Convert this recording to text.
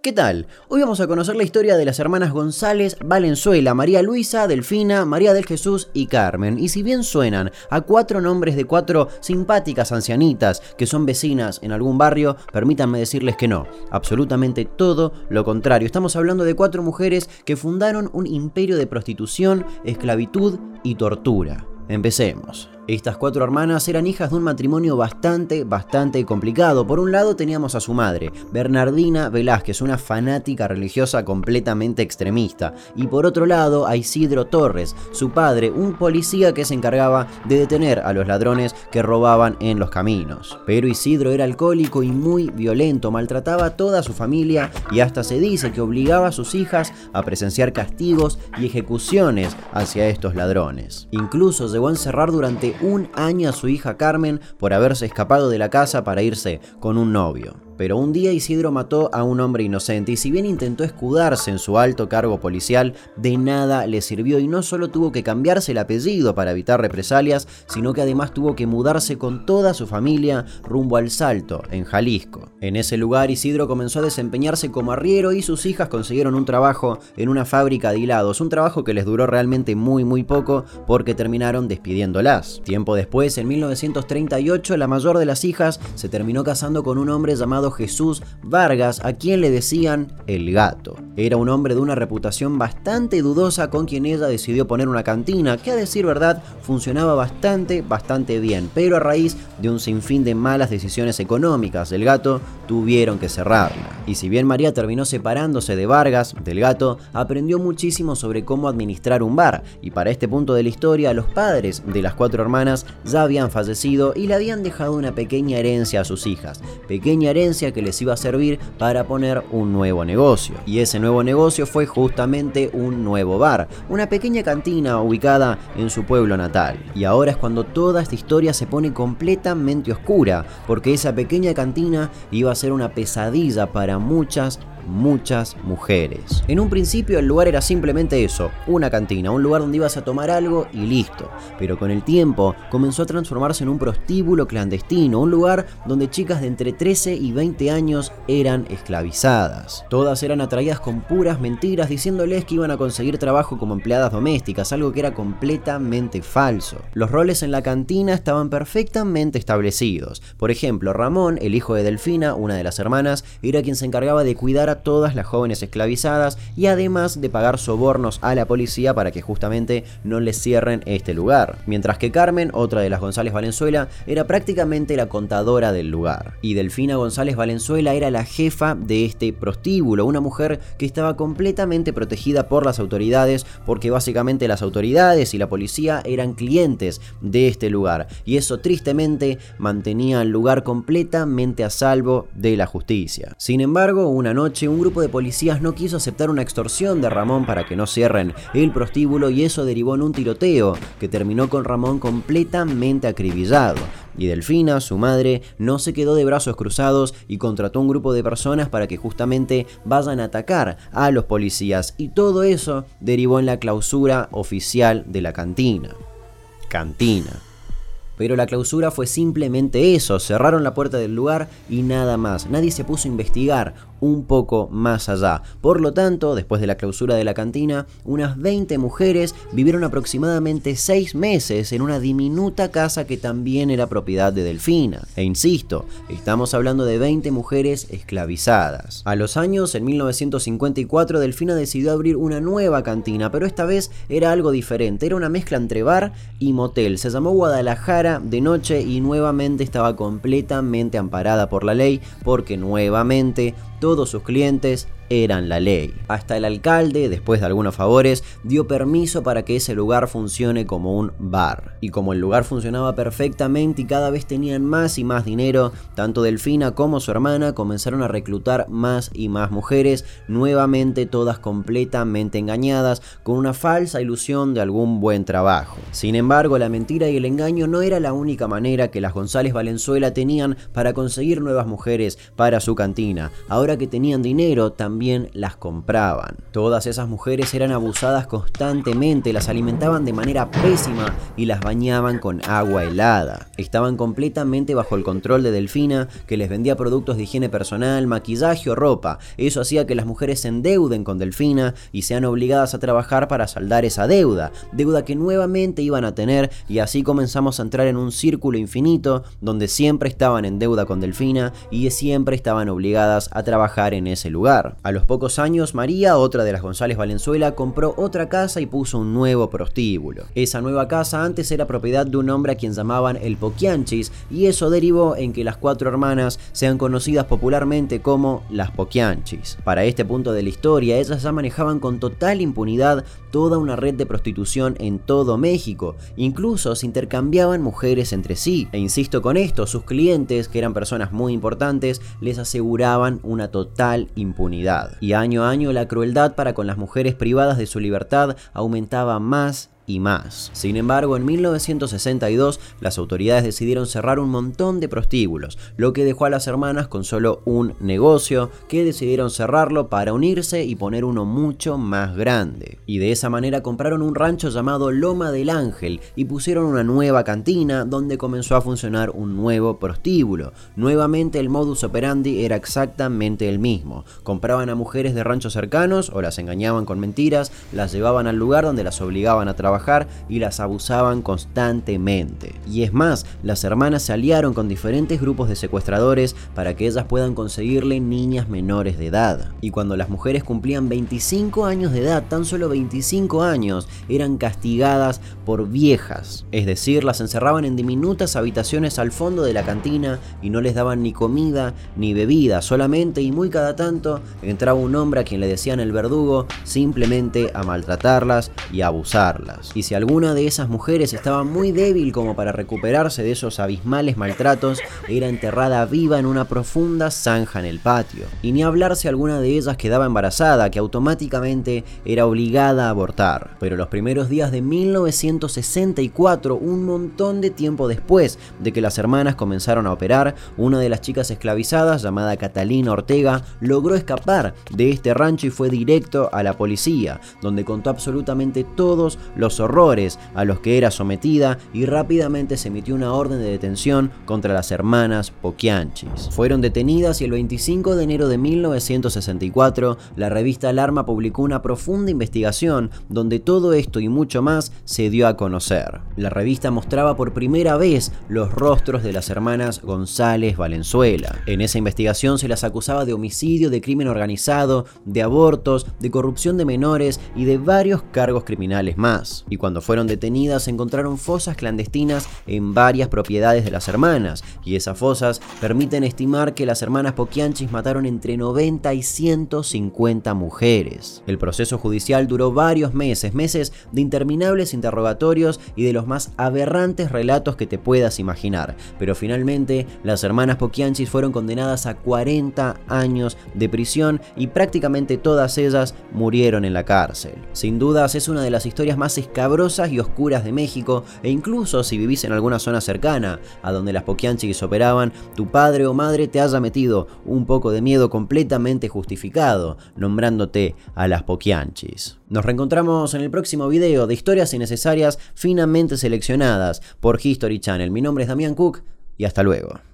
¿Qué tal? Hoy vamos a conocer la historia de las hermanas González Valenzuela, María Luisa, Delfina, María del Jesús y Carmen. Y si bien suenan a cuatro nombres de cuatro simpáticas ancianitas que son vecinas en algún barrio, permítanme decirles que no, absolutamente todo lo contrario. Estamos hablando de cuatro mujeres que fundaron un imperio de prostitución, esclavitud y tortura. Empecemos. Estas cuatro hermanas eran hijas de un matrimonio bastante, bastante complicado. Por un lado teníamos a su madre, Bernardina Velázquez, una fanática religiosa completamente extremista. Y por otro lado a Isidro Torres, su padre, un policía que se encargaba de detener a los ladrones que robaban en los caminos. Pero Isidro era alcohólico y muy violento, maltrataba a toda su familia y hasta se dice que obligaba a sus hijas a presenciar castigos y ejecuciones hacia estos ladrones. Incluso llegó a encerrar durante un año a su hija Carmen por haberse escapado de la casa para irse con un novio. Pero un día Isidro mató a un hombre inocente y si bien intentó escudarse en su alto cargo policial, de nada le sirvió y no solo tuvo que cambiarse el apellido para evitar represalias, sino que además tuvo que mudarse con toda su familia rumbo al Salto, en Jalisco. En ese lugar Isidro comenzó a desempeñarse como arriero y sus hijas consiguieron un trabajo en una fábrica de hilados, un trabajo que les duró realmente muy muy poco porque terminaron despidiéndolas. Tiempo después, en 1938, la mayor de las hijas se terminó casando con un hombre llamado Jesús Vargas, a quien le decían el gato. Era un hombre de una reputación bastante dudosa con quien ella decidió poner una cantina, que a decir verdad funcionaba bastante, bastante bien, pero a raíz de un sinfín de malas decisiones económicas del gato, tuvieron que cerrarla. Y si bien María terminó separándose de Vargas, del gato, aprendió muchísimo sobre cómo administrar un bar, y para este punto de la historia, los padres de las cuatro hermanas ya habían fallecido y le habían dejado una pequeña herencia a sus hijas, pequeña herencia que les iba a servir para poner un nuevo negocio. Y ese nuevo negocio fue justamente un nuevo bar, una pequeña cantina ubicada en su pueblo natal. Y ahora es cuando toda esta historia se pone completamente oscura, porque esa pequeña cantina iba a ser una pesadilla para muchas muchas mujeres. En un principio el lugar era simplemente eso, una cantina, un lugar donde ibas a tomar algo y listo. Pero con el tiempo comenzó a transformarse en un prostíbulo clandestino, un lugar donde chicas de entre 13 y 20 años eran esclavizadas. Todas eran atraídas con puras mentiras diciéndoles que iban a conseguir trabajo como empleadas domésticas, algo que era completamente falso. Los roles en la cantina estaban perfectamente establecidos. Por ejemplo, Ramón, el hijo de Delfina, una de las hermanas, era quien se encargaba de cuidar a todas las jóvenes esclavizadas y además de pagar sobornos a la policía para que justamente no les cierren este lugar. Mientras que Carmen, otra de las González Valenzuela, era prácticamente la contadora del lugar. Y Delfina González Valenzuela era la jefa de este prostíbulo, una mujer que estaba completamente protegida por las autoridades porque básicamente las autoridades y la policía eran clientes de este lugar y eso tristemente mantenía el lugar completamente a salvo de la justicia. Sin embargo, una noche un grupo de policías no quiso aceptar una extorsión de Ramón para que no cierren el prostíbulo y eso derivó en un tiroteo que terminó con Ramón completamente acribillado. Y Delfina, su madre, no se quedó de brazos cruzados y contrató un grupo de personas para que justamente vayan a atacar a los policías. Y todo eso derivó en la clausura oficial de la cantina. Cantina. Pero la clausura fue simplemente eso, cerraron la puerta del lugar y nada más. Nadie se puso a investigar un poco más allá. Por lo tanto, después de la clausura de la cantina, unas 20 mujeres vivieron aproximadamente 6 meses en una diminuta casa que también era propiedad de Delfina. E insisto, estamos hablando de 20 mujeres esclavizadas. A los años, en 1954, Delfina decidió abrir una nueva cantina, pero esta vez era algo diferente, era una mezcla entre bar y motel. Se llamó Guadalajara de noche y nuevamente estaba completamente amparada por la ley porque nuevamente todos sus clientes eran la ley. Hasta el alcalde, después de algunos favores, dio permiso para que ese lugar funcione como un bar. Y como el lugar funcionaba perfectamente y cada vez tenían más y más dinero, tanto Delfina como su hermana comenzaron a reclutar más y más mujeres, nuevamente todas completamente engañadas, con una falsa ilusión de algún buen trabajo. Sin embargo, la mentira y el engaño no era la única manera que las González Valenzuela tenían para conseguir nuevas mujeres para su cantina. Ahora que tenían dinero, también también las compraban. Todas esas mujeres eran abusadas constantemente, las alimentaban de manera pésima y las bañaban con agua helada. Estaban completamente bajo el control de Delfina, que les vendía productos de higiene personal, maquillaje o ropa. Eso hacía que las mujeres se endeuden con Delfina y sean obligadas a trabajar para saldar esa deuda, deuda que nuevamente iban a tener y así comenzamos a entrar en un círculo infinito donde siempre estaban en deuda con Delfina y siempre estaban obligadas a trabajar en ese lugar. A los pocos años, María, otra de las González Valenzuela, compró otra casa y puso un nuevo prostíbulo. Esa nueva casa antes era propiedad de un hombre a quien llamaban el Poquianchis y eso derivó en que las cuatro hermanas sean conocidas popularmente como las Poquianchis. Para este punto de la historia, ellas ya manejaban con total impunidad toda una red de prostitución en todo México, incluso se intercambiaban mujeres entre sí. E insisto con esto, sus clientes, que eran personas muy importantes, les aseguraban una total impunidad. Y año a año la crueldad para con las mujeres privadas de su libertad aumentaba más y más. Sin embargo, en 1962 las autoridades decidieron cerrar un montón de prostíbulos, lo que dejó a las hermanas con solo un negocio que decidieron cerrarlo para unirse y poner uno mucho más grande. Y de esa manera compraron un rancho llamado Loma del Ángel y pusieron una nueva cantina donde comenzó a funcionar un nuevo prostíbulo. Nuevamente el modus operandi era exactamente el mismo. Compraban a mujeres de ranchos cercanos o las engañaban con mentiras, las llevaban al lugar donde las obligaban a trabajar y las abusaban constantemente. Y es más, las hermanas se aliaron con diferentes grupos de secuestradores para que ellas puedan conseguirle niñas menores de edad. Y cuando las mujeres cumplían 25 años de edad, tan solo 25 años, eran castigadas por viejas. Es decir, las encerraban en diminutas habitaciones al fondo de la cantina y no les daban ni comida ni bebida, solamente y muy cada tanto entraba un hombre a quien le decían el verdugo simplemente a maltratarlas y a abusarlas y si alguna de esas mujeres estaba muy débil como para recuperarse de esos abismales maltratos, era enterrada viva en una profunda zanja en el patio. Y ni hablar si alguna de ellas quedaba embarazada, que automáticamente era obligada a abortar. Pero los primeros días de 1964, un montón de tiempo después de que las hermanas comenzaron a operar, una de las chicas esclavizadas, llamada Catalina Ortega, logró escapar de este rancho y fue directo a la policía, donde contó absolutamente todos los horrores a los que era sometida y rápidamente se emitió una orden de detención contra las hermanas Poquianchis. Fueron detenidas y el 25 de enero de 1964 la revista Alarma publicó una profunda investigación donde todo esto y mucho más se dio a conocer. La revista mostraba por primera vez los rostros de las hermanas González Valenzuela. En esa investigación se las acusaba de homicidio, de crimen organizado, de abortos, de corrupción de menores y de varios cargos criminales más y cuando fueron detenidas encontraron fosas clandestinas en varias propiedades de las hermanas, y esas fosas permiten estimar que las hermanas Poquianchis mataron entre 90 y 150 mujeres. El proceso judicial duró varios meses, meses de interminables interrogatorios y de los más aberrantes relatos que te puedas imaginar, pero finalmente las hermanas Poquianchis fueron condenadas a 40 años de prisión y prácticamente todas ellas murieron en la cárcel. Sin dudas es una de las historias más escabrosas y oscuras de México e incluso si vivís en alguna zona cercana a donde las Poquianchis operaban, tu padre o madre te haya metido un poco de miedo completamente justificado, nombrándote a las Poquianchis. Nos reencontramos en el próximo video de historias innecesarias finamente seleccionadas por History Channel. Mi nombre es Damián Cook y hasta luego.